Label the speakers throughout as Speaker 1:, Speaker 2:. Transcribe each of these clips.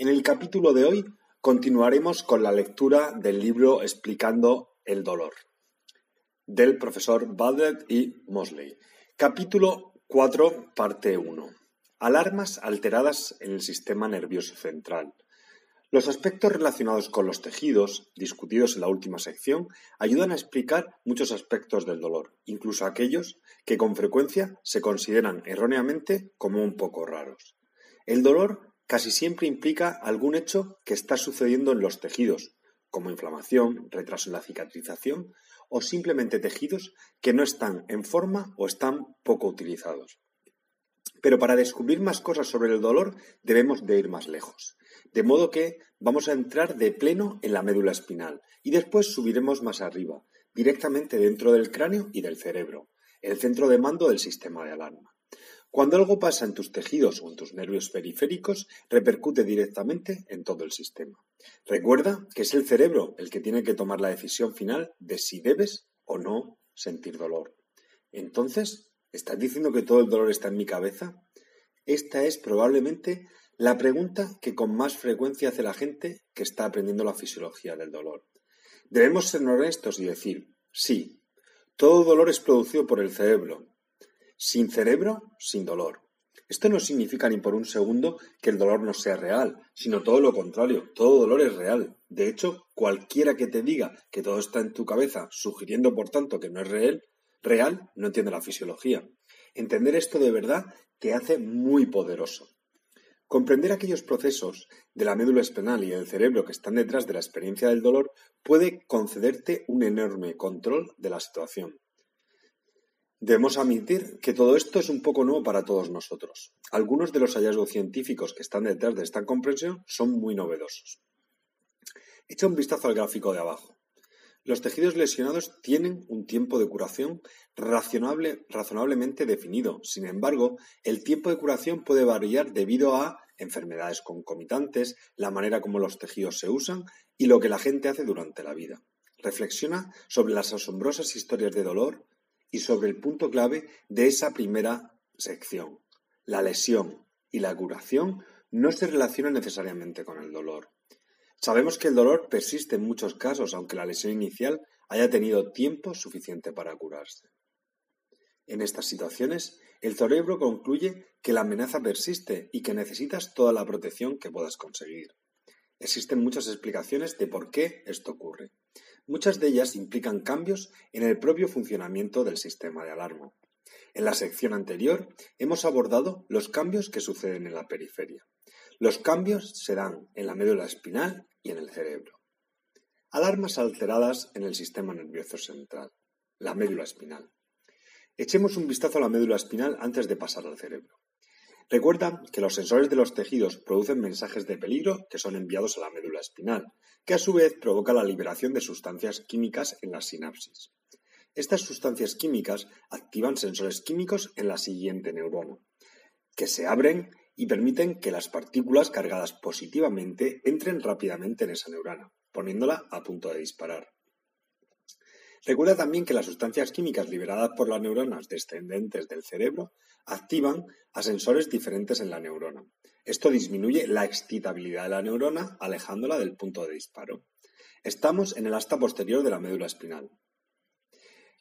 Speaker 1: En el capítulo de hoy continuaremos con la lectura del libro Explicando el dolor del profesor Baldet y Mosley. Capítulo 4, parte 1. Alarmas alteradas en el sistema nervioso central. Los aspectos relacionados con los tejidos, discutidos en la última sección, ayudan a explicar muchos aspectos del dolor, incluso aquellos que con frecuencia se consideran erróneamente como un poco raros. El dolor casi siempre implica algún hecho que está sucediendo en los tejidos, como inflamación, retraso en la cicatrización o simplemente tejidos que no están en forma o están poco utilizados. Pero para descubrir más cosas sobre el dolor debemos de ir más lejos. De modo que vamos a entrar de pleno en la médula espinal y después subiremos más arriba, directamente dentro del cráneo y del cerebro, el centro de mando del sistema de alarma. Cuando algo pasa en tus tejidos o en tus nervios periféricos, repercute directamente en todo el sistema. Recuerda que es el cerebro el que tiene que tomar la decisión final de si debes o no sentir dolor. Entonces, ¿estás diciendo que todo el dolor está en mi cabeza? Esta es probablemente la pregunta que con más frecuencia hace la gente que está aprendiendo la fisiología del dolor. Debemos ser honestos y decir, sí, todo dolor es producido por el cerebro, sin cerebro, sin dolor. Esto no significa ni por un segundo que el dolor no sea real, sino todo lo contrario, todo dolor es real. De hecho, cualquiera que te diga que todo está en tu cabeza, sugiriendo por tanto que no es real, real, no entiende la fisiología. Entender esto de verdad te hace muy poderoso. Comprender aquellos procesos de la médula espinal y del cerebro que están detrás de la experiencia del dolor puede concederte un enorme control de la situación. Debemos admitir que todo esto es un poco nuevo para todos nosotros. Algunos de los hallazgos científicos que están detrás de esta comprensión son muy novedosos. Echa un vistazo al gráfico de abajo. Los tejidos lesionados tienen un tiempo de curación razonable, razonablemente definido. Sin embargo, el tiempo de curación puede variar debido a enfermedades concomitantes, la manera como los tejidos se usan y lo que la gente hace durante la vida. Reflexiona sobre las asombrosas historias de dolor, y sobre el punto clave de esa primera sección. La lesión y la curación no se relacionan necesariamente con el dolor. Sabemos que el dolor persiste en muchos casos, aunque la lesión inicial haya tenido tiempo suficiente para curarse. En estas situaciones, el cerebro concluye que la amenaza persiste y que necesitas toda la protección que puedas conseguir. Existen muchas explicaciones de por qué esto ocurre. Muchas de ellas implican cambios en el propio funcionamiento del sistema de alarma. En la sección anterior hemos abordado los cambios que suceden en la periferia. Los cambios se dan en la médula espinal y en el cerebro. Alarmas alteradas en el sistema nervioso central, la médula espinal. Echemos un vistazo a la médula espinal antes de pasar al cerebro. Recuerda que los sensores de los tejidos producen mensajes de peligro que son enviados a la médula espinal, que a su vez provoca la liberación de sustancias químicas en las sinapsis. Estas sustancias químicas activan sensores químicos en la siguiente neurona, que se abren y permiten que las partículas cargadas positivamente entren rápidamente en esa neurona, poniéndola a punto de disparar. Recuerda también que las sustancias químicas liberadas por las neuronas descendentes del cerebro activan a sensores diferentes en la neurona. Esto disminuye la excitabilidad de la neurona, alejándola del punto de disparo. Estamos en el asta posterior de la médula espinal.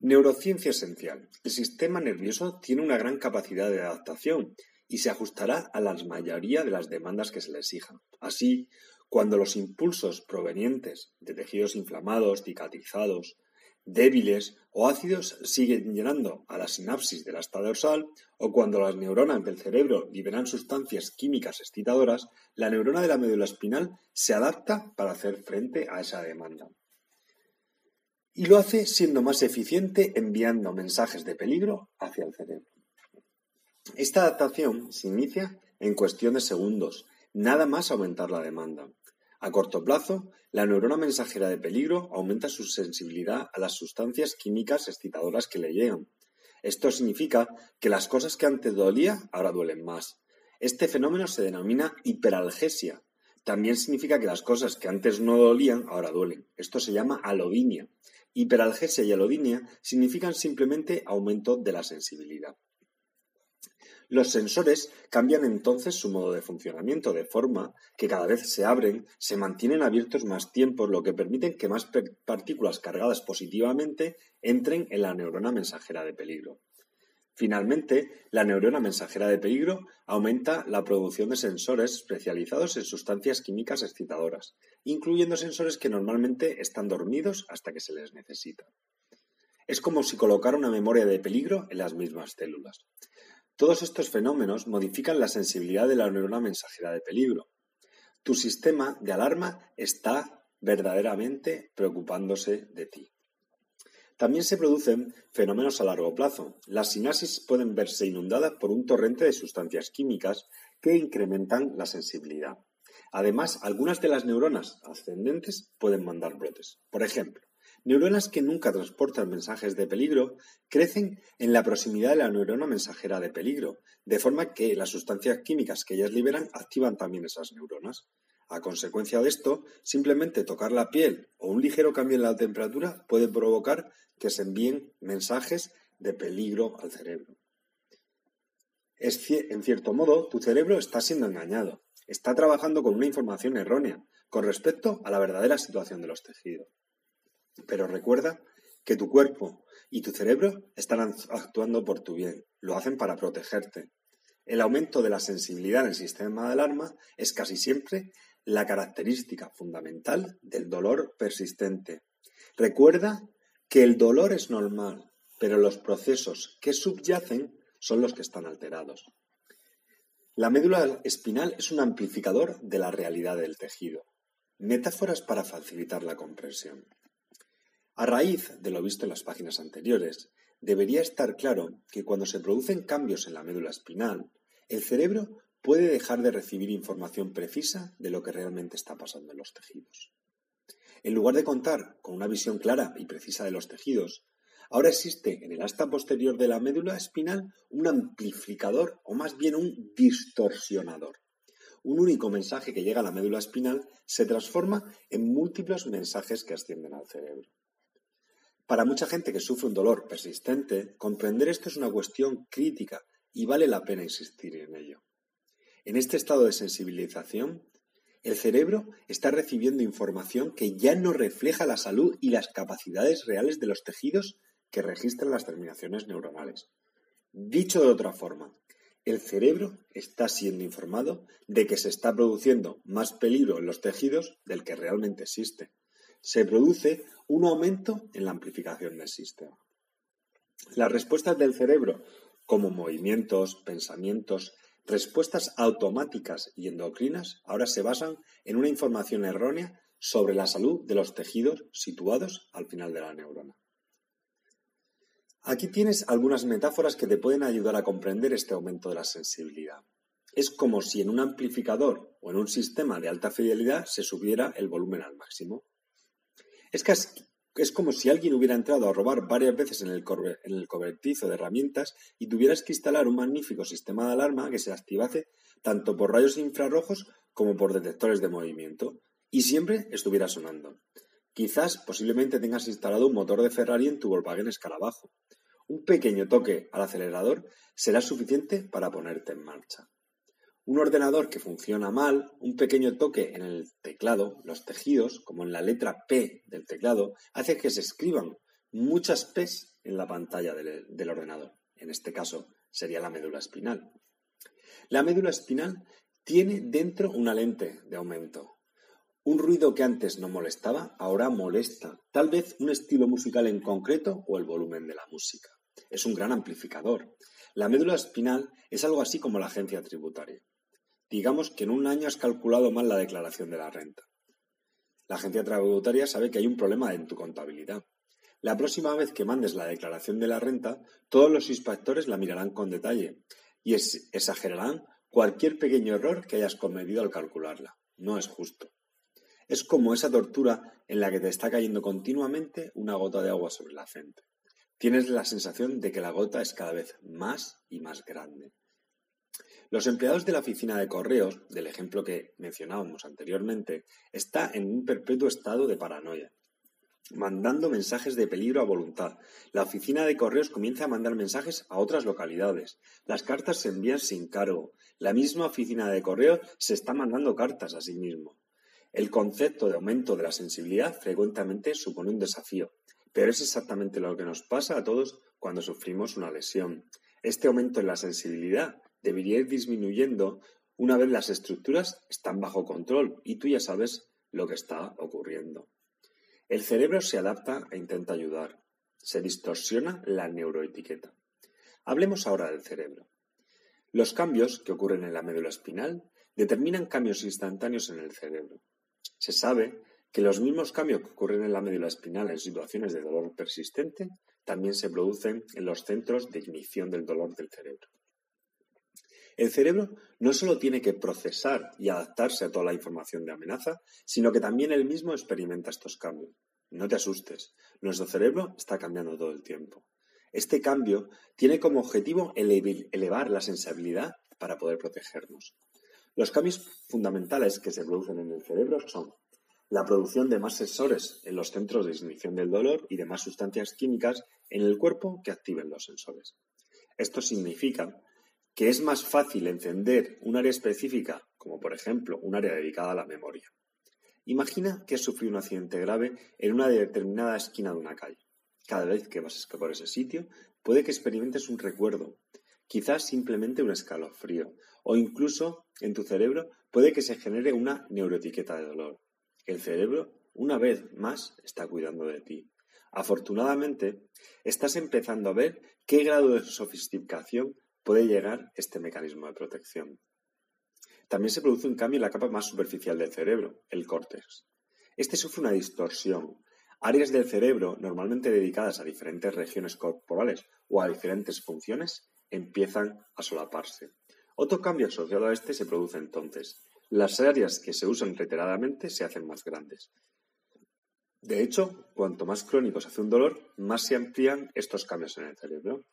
Speaker 1: Neurociencia esencial. El sistema nervioso tiene una gran capacidad de adaptación y se ajustará a la mayoría de las demandas que se le exijan. Así, cuando los impulsos provenientes de tejidos inflamados, cicatrizados, débiles o ácidos siguen llenando a la sinapsis de la esta dorsal o cuando las neuronas del cerebro liberan sustancias químicas excitadoras, la neurona de la médula espinal se adapta para hacer frente a esa demanda. Y lo hace siendo más eficiente enviando mensajes de peligro hacia el cerebro. Esta adaptación se inicia en cuestión de segundos, nada más aumentar la demanda. A corto plazo, la neurona mensajera de peligro aumenta su sensibilidad a las sustancias químicas excitadoras que le llegan. Esto significa que las cosas que antes dolía ahora duelen más. Este fenómeno se denomina hiperalgesia. También significa que las cosas que antes no dolían ahora duelen. Esto se llama alodinia. Hiperalgesia y alodinia significan simplemente aumento de la sensibilidad. Los sensores cambian entonces su modo de funcionamiento de forma que cada vez se abren, se mantienen abiertos más tiempo, lo que permite que más partículas cargadas positivamente entren en la neurona mensajera de peligro. Finalmente, la neurona mensajera de peligro aumenta la producción de sensores especializados en sustancias químicas excitadoras, incluyendo sensores que normalmente están dormidos hasta que se les necesita. Es como si colocara una memoria de peligro en las mismas células. Todos estos fenómenos modifican la sensibilidad de la neurona mensajera de peligro. Tu sistema de alarma está verdaderamente preocupándose de ti. También se producen fenómenos a largo plazo. Las sinapsis pueden verse inundadas por un torrente de sustancias químicas que incrementan la sensibilidad. Además, algunas de las neuronas ascendentes pueden mandar brotes. Por ejemplo, Neuronas que nunca transportan mensajes de peligro crecen en la proximidad de la neurona mensajera de peligro, de forma que las sustancias químicas que ellas liberan activan también esas neuronas. A consecuencia de esto, simplemente tocar la piel o un ligero cambio en la temperatura puede provocar que se envíen mensajes de peligro al cerebro. en cierto modo, tu cerebro está siendo engañado. Está trabajando con una información errónea con respecto a la verdadera situación de los tejidos. Pero recuerda que tu cuerpo y tu cerebro están actuando por tu bien, lo hacen para protegerte. El aumento de la sensibilidad en el sistema de alarma es casi siempre la característica fundamental del dolor persistente. Recuerda que el dolor es normal, pero los procesos que subyacen son los que están alterados. La médula espinal es un amplificador de la realidad del tejido. Metáforas para facilitar la comprensión. A raíz de lo visto en las páginas anteriores, debería estar claro que cuando se producen cambios en la médula espinal, el cerebro puede dejar de recibir información precisa de lo que realmente está pasando en los tejidos. En lugar de contar con una visión clara y precisa de los tejidos, ahora existe en el asta posterior de la médula espinal un amplificador o más bien un distorsionador. Un único mensaje que llega a la médula espinal se transforma en múltiples mensajes que ascienden al cerebro. Para mucha gente que sufre un dolor persistente, comprender esto es una cuestión crítica y vale la pena insistir en ello. En este estado de sensibilización, el cerebro está recibiendo información que ya no refleja la salud y las capacidades reales de los tejidos que registran las terminaciones neuronales. Dicho de otra forma, el cerebro está siendo informado de que se está produciendo más peligro en los tejidos del que realmente existe se produce un aumento en la amplificación del sistema. Las respuestas del cerebro, como movimientos, pensamientos, respuestas automáticas y endocrinas, ahora se basan en una información errónea sobre la salud de los tejidos situados al final de la neurona. Aquí tienes algunas metáforas que te pueden ayudar a comprender este aumento de la sensibilidad. Es como si en un amplificador o en un sistema de alta fidelidad se subiera el volumen al máximo. Es, es como si alguien hubiera entrado a robar varias veces en el, en el cobertizo de herramientas y tuvieras que instalar un magnífico sistema de alarma que se activase tanto por rayos infrarrojos como por detectores de movimiento y siempre estuviera sonando. Quizás posiblemente tengas instalado un motor de Ferrari en tu Volkswagen Escarabajo. Un pequeño toque al acelerador será suficiente para ponerte en marcha. Un ordenador que funciona mal, un pequeño toque en el teclado, los tejidos, como en la letra P del teclado, hace que se escriban muchas P's en la pantalla del, del ordenador. En este caso sería la médula espinal. La médula espinal tiene dentro una lente de aumento. Un ruido que antes no molestaba, ahora molesta. Tal vez un estilo musical en concreto o el volumen de la música. Es un gran amplificador. La médula espinal es algo así como la agencia tributaria. Digamos que en un año has calculado mal la declaración de la renta. La agencia tributaria sabe que hay un problema en tu contabilidad. La próxima vez que mandes la declaración de la renta, todos los inspectores la mirarán con detalle y exagerarán cualquier pequeño error que hayas cometido al calcularla. No es justo. Es como esa tortura en la que te está cayendo continuamente una gota de agua sobre la frente. Tienes la sensación de que la gota es cada vez más y más grande. Los empleados de la oficina de correos, del ejemplo que mencionábamos anteriormente, está en un perpetuo estado de paranoia, mandando mensajes de peligro a voluntad. La oficina de correos comienza a mandar mensajes a otras localidades. Las cartas se envían sin cargo. La misma oficina de correos se está mandando cartas a sí mismo. El concepto de aumento de la sensibilidad frecuentemente supone un desafío, pero es exactamente lo que nos pasa a todos cuando sufrimos una lesión. Este aumento en la sensibilidad debería ir disminuyendo una vez las estructuras están bajo control y tú ya sabes lo que está ocurriendo. El cerebro se adapta e intenta ayudar. Se distorsiona la neuroetiqueta. Hablemos ahora del cerebro. Los cambios que ocurren en la médula espinal determinan cambios instantáneos en el cerebro. Se sabe que los mismos cambios que ocurren en la médula espinal en situaciones de dolor persistente también se producen en los centros de ignición del dolor del cerebro. El cerebro no solo tiene que procesar y adaptarse a toda la información de amenaza, sino que también él mismo experimenta estos cambios. No te asustes, nuestro cerebro está cambiando todo el tiempo. Este cambio tiene como objetivo elevar la sensibilidad para poder protegernos. Los cambios fundamentales que se producen en el cerebro son la producción de más sensores en los centros de ignición del dolor y de más sustancias químicas en el cuerpo que activen los sensores. Esto significa que es más fácil encender un área específica, como por ejemplo un área dedicada a la memoria. Imagina que has sufrido un accidente grave en una determinada esquina de una calle. Cada vez que vas por ese sitio, puede que experimentes un recuerdo, quizás simplemente un escalofrío, o incluso en tu cerebro puede que se genere una neuroetiqueta de dolor. El cerebro, una vez más, está cuidando de ti. Afortunadamente, estás empezando a ver qué grado de sofisticación puede llegar este mecanismo de protección. También se produce un cambio en la capa más superficial del cerebro, el córtex. Este sufre una distorsión. Áreas del cerebro, normalmente dedicadas a diferentes regiones corporales o a diferentes funciones, empiezan a solaparse. Otro cambio asociado a este se produce entonces. Las áreas que se usan reiteradamente se hacen más grandes. De hecho, cuanto más crónico se hace un dolor, más se amplían estos cambios en el cerebro.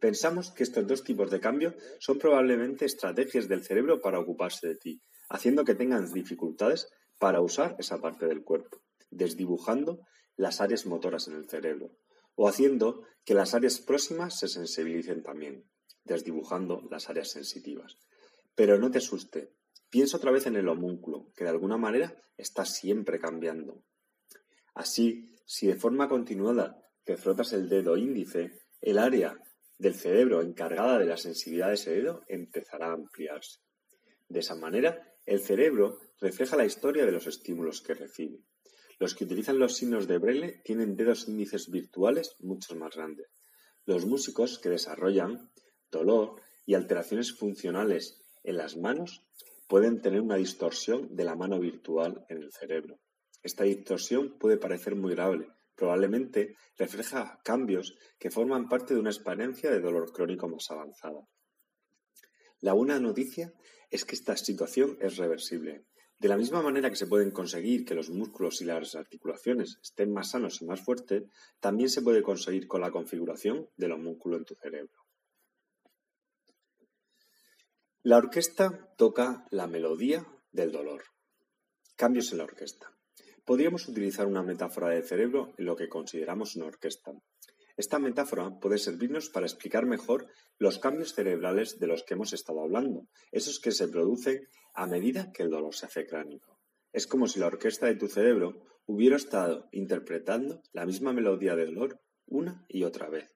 Speaker 1: Pensamos que estos dos tipos de cambio son probablemente estrategias del cerebro para ocuparse de ti, haciendo que tengas dificultades para usar esa parte del cuerpo, desdibujando las áreas motoras en el cerebro, o haciendo que las áreas próximas se sensibilicen también, desdibujando las áreas sensitivas. Pero no te asuste, piensa otra vez en el homúnculo, que de alguna manera está siempre cambiando. Así, si de forma continuada te frotas el dedo índice, el área del cerebro encargada de la sensibilidad de ese dedo empezará a ampliarse. De esa manera, el cerebro refleja la historia de los estímulos que recibe. Los que utilizan los signos de Braille tienen dedos índices virtuales mucho más grandes. Los músicos que desarrollan dolor y alteraciones funcionales en las manos pueden tener una distorsión de la mano virtual en el cerebro. Esta distorsión puede parecer muy grave, probablemente refleja cambios que forman parte de una experiencia de dolor crónico más avanzada. La buena noticia es que esta situación es reversible. De la misma manera que se pueden conseguir que los músculos y las articulaciones estén más sanos y más fuertes, también se puede conseguir con la configuración del homúnculo en tu cerebro. La orquesta toca la melodía del dolor. Cambios en la orquesta. Podríamos utilizar una metáfora del cerebro en lo que consideramos una orquesta. Esta metáfora puede servirnos para explicar mejor los cambios cerebrales de los que hemos estado hablando, esos que se producen a medida que el dolor se hace cránico. Es como si la orquesta de tu cerebro hubiera estado interpretando la misma melodía de dolor una y otra vez.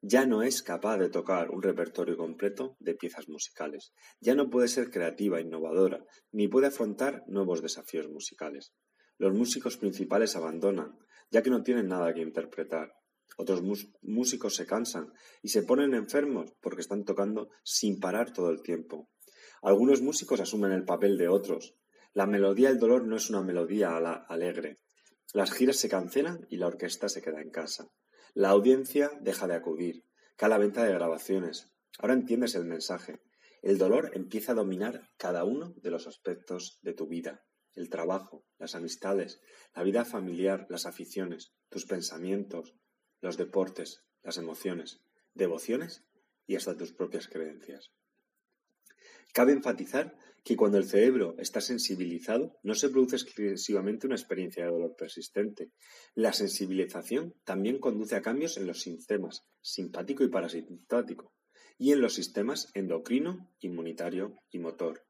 Speaker 1: ya no es capaz de tocar un repertorio completo de piezas musicales, ya no puede ser creativa, innovadora, ni puede afrontar nuevos desafíos musicales. Los músicos principales abandonan, ya que no tienen nada que interpretar. Otros músicos se cansan y se ponen enfermos porque están tocando sin parar todo el tiempo. Algunos músicos asumen el papel de otros. La melodía del dolor no es una melodía alegre. Las giras se cancelan y la orquesta se queda en casa. La audiencia deja de acudir. Cae la venta de grabaciones. Ahora entiendes el mensaje. El dolor empieza a dominar cada uno de los aspectos de tu vida. El trabajo, las amistades, la vida familiar, las aficiones, tus pensamientos, los deportes, las emociones, devociones y hasta tus propias creencias. Cabe enfatizar que cuando el cerebro está sensibilizado no se produce exclusivamente una experiencia de dolor persistente. La sensibilización también conduce a cambios en los sistemas simpático y parasimpático y en los sistemas endocrino, inmunitario y motor.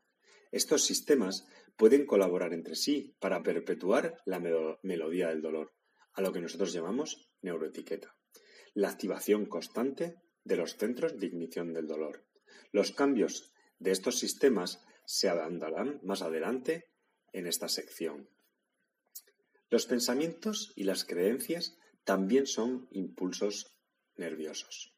Speaker 1: Estos sistemas pueden colaborar entre sí para perpetuar la melodía del dolor, a lo que nosotros llamamos neuroetiqueta. La activación constante de los centros de ignición del dolor. Los cambios de estos sistemas se avandarán más adelante en esta sección. Los pensamientos y las creencias también son impulsos nerviosos.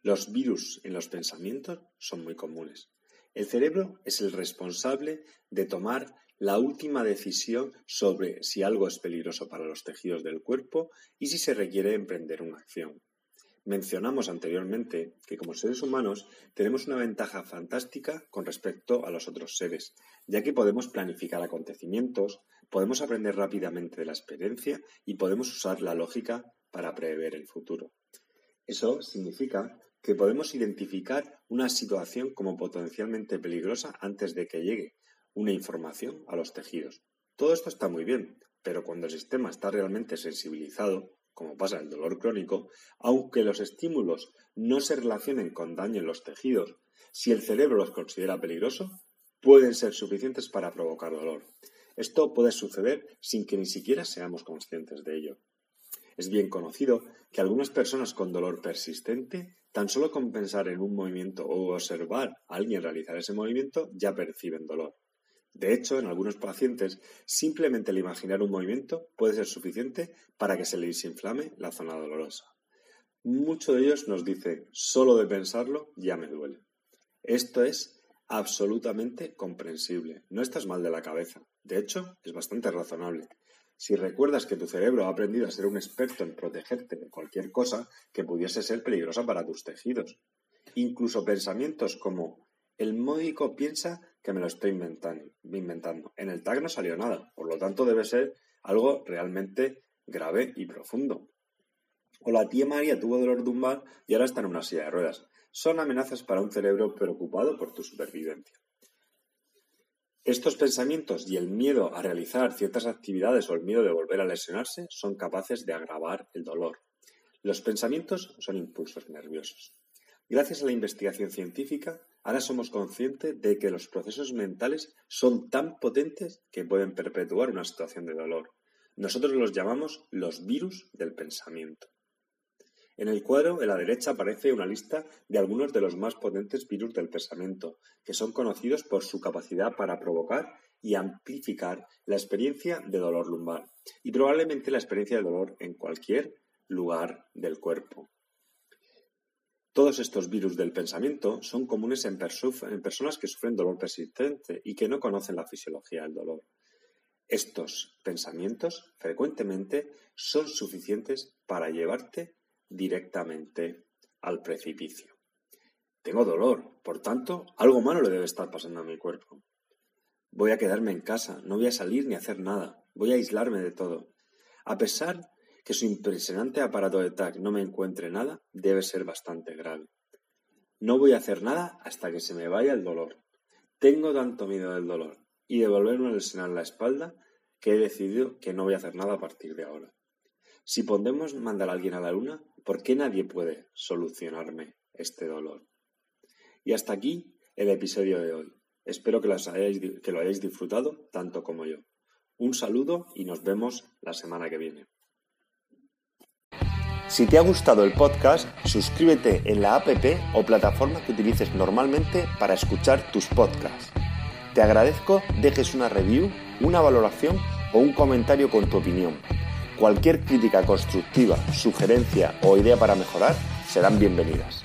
Speaker 1: Los virus en los pensamientos son muy comunes. El cerebro es el responsable de tomar la última decisión sobre si algo es peligroso para los tejidos del cuerpo y si se requiere emprender una acción. Mencionamos anteriormente que como seres humanos tenemos una ventaja fantástica con respecto a los otros seres, ya que podemos planificar acontecimientos, podemos aprender rápidamente de la experiencia y podemos usar la lógica para prever el futuro. Eso significa que podemos identificar una situación como potencialmente peligrosa antes de que llegue una información a los tejidos. Todo esto está muy bien, pero cuando el sistema está realmente sensibilizado, como pasa el dolor crónico, aunque los estímulos no se relacionen con daño en los tejidos, si el cerebro los considera peligrosos, pueden ser suficientes para provocar dolor. Esto puede suceder sin que ni siquiera seamos conscientes de ello. Es bien conocido que algunas personas con dolor persistente, tan solo con pensar en un movimiento o observar a alguien realizar ese movimiento, ya perciben dolor. De hecho, en algunos pacientes, simplemente el imaginar un movimiento puede ser suficiente para que se les inflame la zona dolorosa. Muchos de ellos nos dicen, solo de pensarlo ya me duele. Esto es absolutamente comprensible. No estás mal de la cabeza. De hecho, es bastante razonable. Si recuerdas que tu cerebro ha aprendido a ser un experto en protegerte de cualquier cosa que pudiese ser peligrosa para tus tejidos, incluso pensamientos como el módico piensa que me lo estoy inventando. En el tag no salió nada, por lo tanto debe ser algo realmente grave y profundo. O la tía María tuvo dolor lumbar y ahora está en una silla de ruedas. Son amenazas para un cerebro preocupado por tu supervivencia. Estos pensamientos y el miedo a realizar ciertas actividades o el miedo de volver a lesionarse son capaces de agravar el dolor. Los pensamientos son impulsos nerviosos. Gracias a la investigación científica, ahora somos conscientes de que los procesos mentales son tan potentes que pueden perpetuar una situación de dolor. Nosotros los llamamos los virus del pensamiento. En el cuadro, en la derecha, aparece una lista de algunos de los más potentes virus del pensamiento, que son conocidos por su capacidad para provocar y amplificar la experiencia de dolor lumbar y probablemente la experiencia de dolor en cualquier lugar del cuerpo. Todos estos virus del pensamiento son comunes en, personas que sufren dolor persistente y que no conocen la fisiología del dolor. Estos pensamientos frecuentemente son suficientes para llevarte directamente al precipicio. Tengo dolor, por tanto, algo malo le debe estar pasando a mi cuerpo. Voy a quedarme en casa, no voy a salir ni a hacer nada, voy a aislarme de todo. A pesar que su impresionante aparato de TAC no me encuentre nada debe ser bastante grave. No voy a hacer nada hasta que se me vaya el dolor. Tengo tanto miedo del dolor y de volverme a lesionar la espalda que he decidido que no voy a hacer nada a partir de ahora. Si podemos mandar a alguien a la luna, ¿por qué nadie puede solucionarme este dolor? Y hasta aquí el episodio de hoy. Espero que, lo hayáis disfrutado tanto como yo. Un saludo y nos vemos la semana que viene. Si te ha gustado el podcast, suscríbete en la app o plataforma que utilices normalmente para escuchar tus podcasts. Te agradezco dejes una review, una valoración o un comentario con tu opinión Cualquier crítica constructiva, sugerencia o idea para mejorar serán bienvenidas.